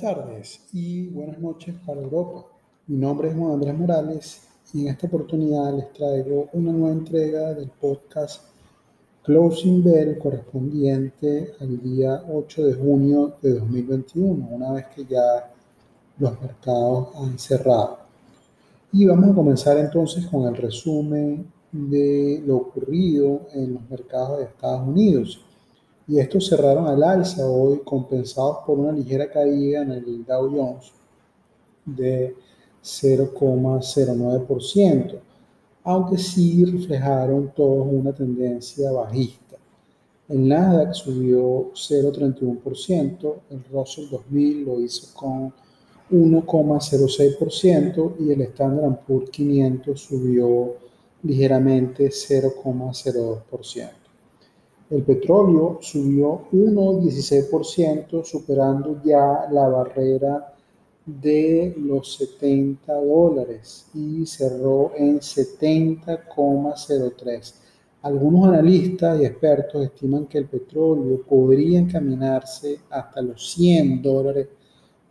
Buenas tardes y buenas noches para Europa. Mi nombre es Juan Andrés Morales y en esta oportunidad les traigo una nueva entrega del podcast Closing Bell correspondiente al día 8 de junio de 2021, una vez que ya los mercados han cerrado. Y vamos a comenzar entonces con el resumen de lo ocurrido en los mercados de Estados Unidos y estos cerraron al alza hoy compensados por una ligera caída en el Dow Jones de 0,09%, aunque sí reflejaron todos una tendencia bajista. El Nasdaq subió 0,31%, el Russell 2000 lo hizo con 1,06% y el Standard Poor's 500 subió ligeramente 0,02%. El petróleo subió 1,16%, superando ya la barrera de los 70 dólares y cerró en 70,03. Algunos analistas y expertos estiman que el petróleo podría encaminarse hasta los 100 dólares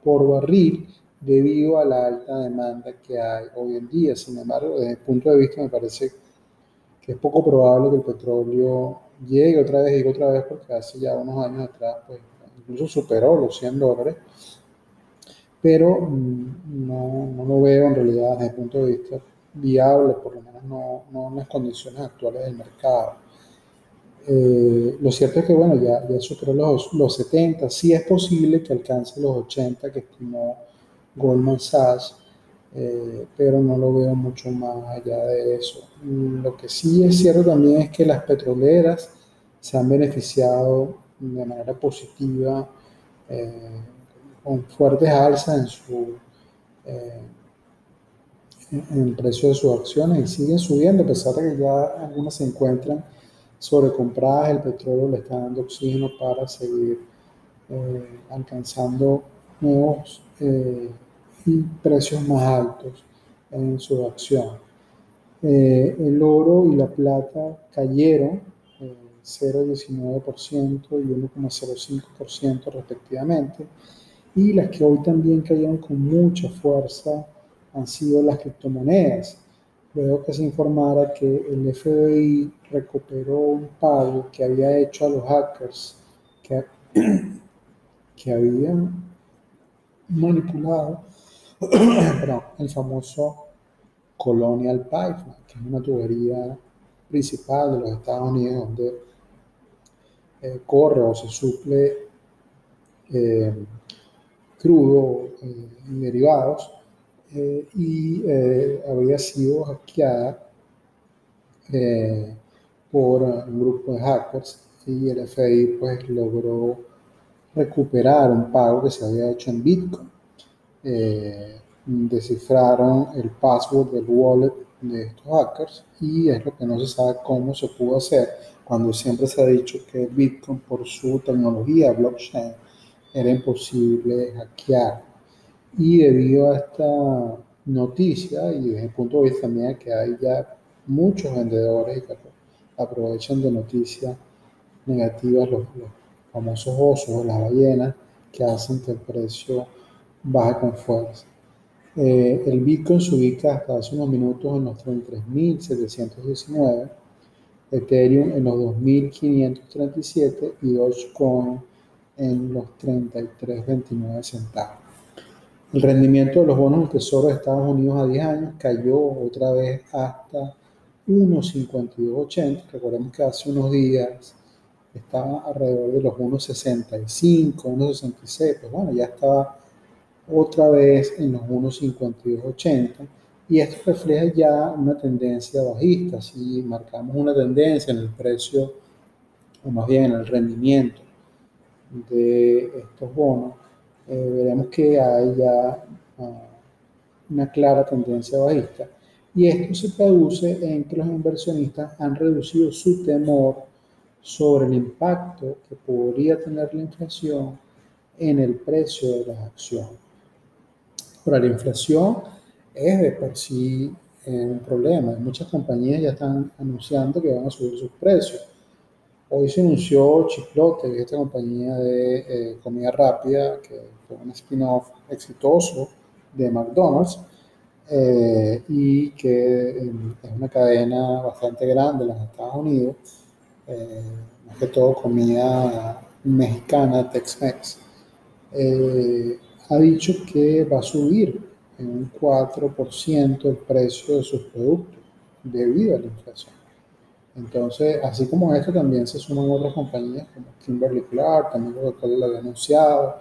por barril debido a la alta demanda que hay hoy en día. Sin embargo, desde el punto de vista me parece que es poco probable que el petróleo llegue otra vez, digo otra vez porque hace ya unos años atrás, pues incluso superó los 100 dólares, pero mm, no, no lo veo en realidad desde el punto de vista viable, por lo menos no, no en las condiciones actuales del mercado. Eh, lo cierto es que, bueno, ya, ya superó los, los 70, sí es posible que alcance los 80 que estimó Goldman Sachs, eh, pero no lo veo mucho más allá de eso. Lo que sí es cierto también es que las petroleras se han beneficiado de manera positiva eh, con fuertes alzas en, su, eh, en el precio de sus acciones y siguen subiendo a pesar de que ya algunas se encuentran sobrecompradas, el petróleo le está dando oxígeno para seguir alcanzando nuevos y precios más altos en su acción. Eh, el oro y la plata cayeron 0,19% eh, y 1,05% respectivamente. Y las que hoy también cayeron con mucha fuerza han sido las criptomonedas. Luego que se informara que el FBI recuperó un pago que había hecho a los hackers que, que habían manipulado el famoso Colonial Pipeline, que es una tubería principal de los Estados Unidos donde eh, corre o se suple eh, crudo eh, y derivados y había sido hackeada por un grupo de hackers y el FBI pues logró recuperar un pago que se había hecho en Bitcoin eh, descifraron el password del wallet de estos hackers y es lo que no se sabe cómo se pudo hacer cuando siempre se ha dicho que Bitcoin por su tecnología blockchain era imposible hackear. Y debido a esta noticia y desde el punto de vista también que hay ya muchos vendedores que aprovechan de noticias negativas, los, los famosos osos o las ballenas que hacen que el precio baja con fuerza. Eh, el Bitcoin se ubica hasta hace unos minutos en los 33.719, Ethereum en los 2.537 y Dogecoin en los 33.29 centavos. El rendimiento de los bonos del Tesoro de Estados Unidos a 10 años cayó otra vez hasta 1.5280. Recordemos que hace unos días estaba alrededor de los 1.65, 1.66. Pues bueno, ya estaba otra vez en los 1.5280 y esto refleja ya una tendencia bajista. Si marcamos una tendencia en el precio, o más bien en el rendimiento de estos bonos, eh, veremos que hay ya ah, una clara tendencia bajista. Y esto se traduce en que los inversionistas han reducido su temor sobre el impacto que podría tener la inflación en el precio de las acciones la inflación es de por sí eh, un problema. Muchas compañías ya están anunciando que van a subir sus precios. Hoy se anunció Chiplote, esta compañía de eh, comida rápida, que fue un spin-off exitoso de McDonald's eh, y que eh, es una cadena bastante grande en los Estados Unidos, más que todo comida mexicana, Tex-Mex. Ha dicho que va a subir en un 4% el precio de sus productos debido a la inflación. Entonces, así como esto, también se suman otras compañías como Kimberly Clark, también Coca-Cola lo había anunciado.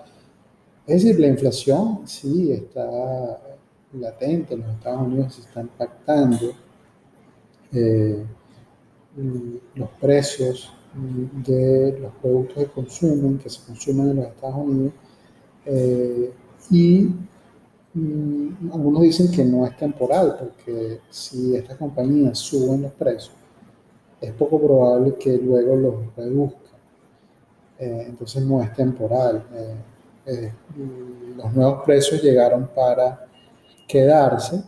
Es decir, la inflación sí está latente en los Estados Unidos, se está impactando eh, los precios de los productos de consumo que se consumen en los Estados Unidos eh, y Mm, algunos dicen que no es temporal, porque si estas compañías suben los precios, es poco probable que luego los reduzcan. Eh, entonces no es temporal. Eh, eh, los nuevos precios llegaron para quedarse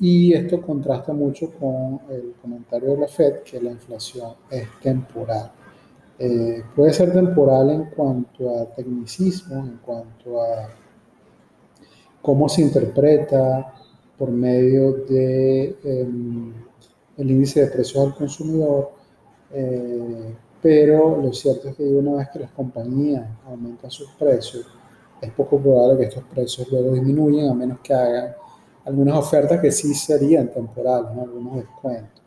y esto contrasta mucho con el comentario de la Fed que la inflación es temporal. Puede ser temporal en cuanto a tecnicismo, en cuanto a cómo se interpreta por medio de em, el índice de precios al consumidor, eh, pero lo cierto es que una vez que las compañías aumentan sus precios, es poco probable que estos precios luego disminuyan a menos que hagan algunas ofertas que sí serían temporales, algunos descuentos.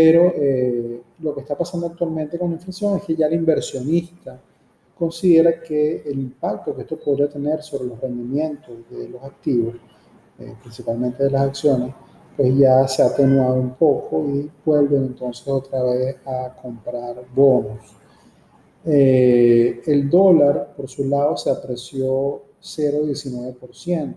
Pero eh, lo que está pasando actualmente con la inflación es que ya el inversionista considera que el impacto que esto podría tener sobre los rendimientos de los activos, eh, principalmente de las acciones, pues ya se ha atenuado un poco y vuelven entonces otra vez a comprar bonos. Eh, el dólar, por su lado, se apreció 0,19%.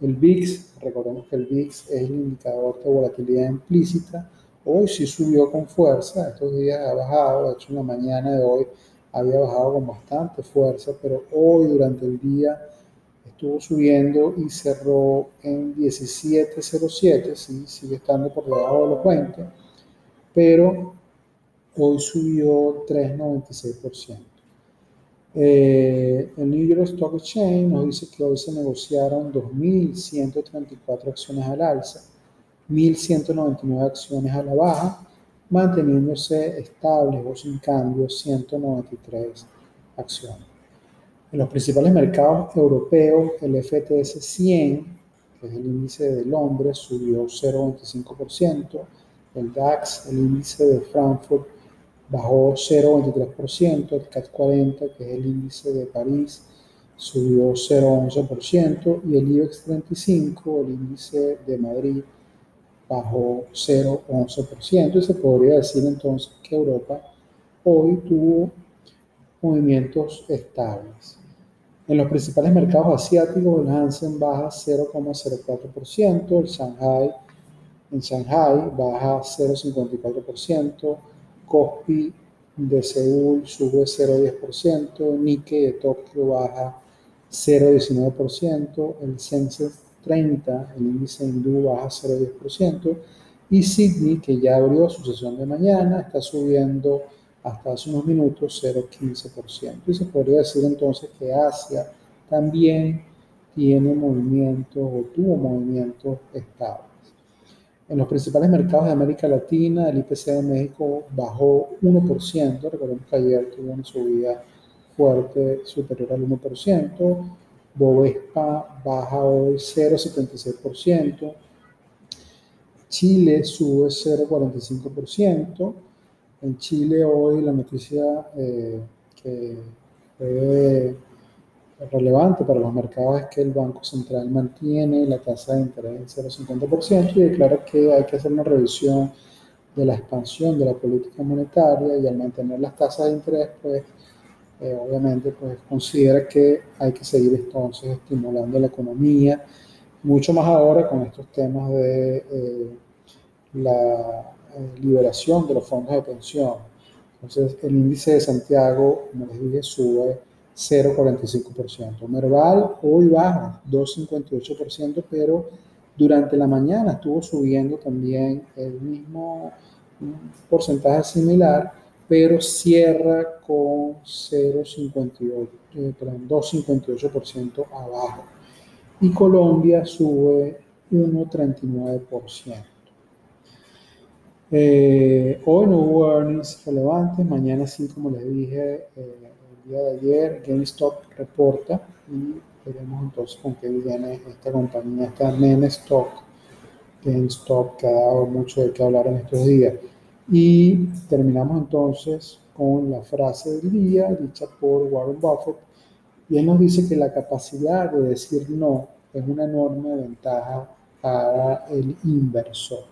El VIX, recordemos que el VIX es el indicador de volatilidad implícita, hoy sí subió con fuerza, estos días ha bajado, de hecho en la mañana de hoy había bajado con bastante fuerza, pero hoy durante el día estuvo subiendo y cerró en 17.07, sí, sigue estando por debajo de los 20, pero hoy subió 3.96%. Eh, el New York Stock Exchange nos dice que hoy se negociaron 2.134 acciones al alza, 1.199 acciones a la baja manteniéndose estables o sin cambios 193 acciones. En los principales mercados europeos, el FTS 100, que es el índice de Londres, subió 0,25%, el DAX, el índice de Frankfurt, bajó 0,23%, el CAC 40, que es el índice de París, subió 0,11%, y el IBEX 35, el índice de Madrid, bajó 0,11% y se podría decir entonces que Europa hoy tuvo movimientos estables. En los principales mercados asiáticos, el Hansen baja 0,04%, el Shanghai en Shanghai baja 0,54%, Kospi de Seúl sube 0,10%, Nikkei de Tokio baja 0,19%, el Sensex 30, el índice hindú baja 0,10% y Sydney, que ya abrió su sesión de mañana, está subiendo hasta hace unos minutos 0,15%. Y se podría decir entonces que Asia también tiene movimientos o tuvo movimientos estables. En los principales mercados de América Latina, el IPC de México bajó 1%, recordemos que ayer tuvo una subida fuerte superior al 1%, Bovespa baja hoy 0,76%. Chile sube 0,45%. En Chile hoy la noticia eh, que fue relevante para los mercados es que el Banco Central mantiene la tasa de interés en 0,50% y declara que hay que hacer una revisión de la expansión de la política monetaria y al mantener las tasas de interés, pues eh, obviamente pues considera que hay que seguir entonces estimulando la economía, mucho más ahora con estos temas de eh, la eh, liberación de los fondos de pensión. Entonces el índice de Santiago, como les dije, sube 0,45%. Merval hoy baja 2,58%, pero durante la mañana estuvo subiendo también el mismo un porcentaje similar, pero cierra con 0,58, eh, perdón, 2,58% abajo. Y Colombia sube 1,39%. Eh, hoy no hubo earnings relevantes, mañana sí, como les dije eh, el día de ayer, GameStop reporta y veremos entonces con qué viene esta compañía, esta meme stock, GameStop, que ha dado mucho de qué hablar en estos días. Y terminamos entonces con la frase del día dicha por Warren Buffett, y él nos dice que la capacidad de decir no es una enorme ventaja para el inversor.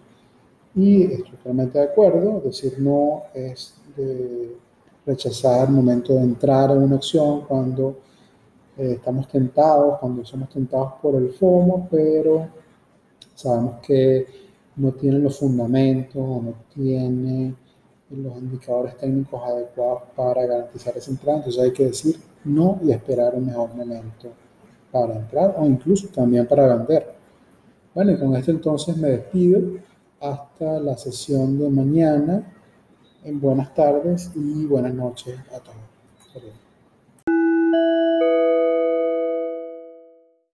Y estoy totalmente de acuerdo, decir no es de rechazar el momento de entrar en una acción cuando eh, estamos tentados, cuando somos tentados por el FOMO, pero sabemos que no tienen los fundamentos o no tiene los indicadores técnicos adecuados para garantizar esa entrada. Entonces hay que decir no y esperar un mejor momento para entrar o incluso también para vender. Bueno, y con esto entonces me despido hasta la sesión de mañana. En buenas tardes y buenas noches a todos.